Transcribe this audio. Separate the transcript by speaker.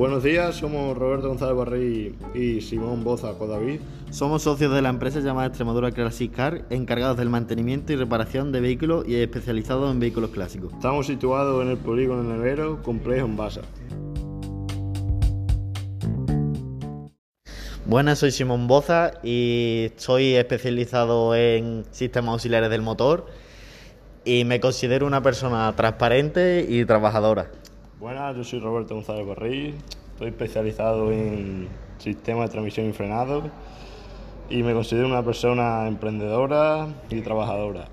Speaker 1: Buenos días, somos Roberto González Barrí y Simón Boza Codavid.
Speaker 2: Somos socios de la empresa llamada Extremadura Classic Car, encargados del mantenimiento y reparación de vehículos y especializados en vehículos clásicos.
Speaker 1: Estamos situados en el polígono Nevero, complejo en Basa.
Speaker 2: Buenas, soy Simón Boza y soy especializado en sistemas auxiliares del motor y me considero una persona transparente y trabajadora.
Speaker 1: Buenas, yo soy Roberto González Barrí, estoy especializado en sistemas de transmisión y frenado y me considero una persona emprendedora y trabajadora.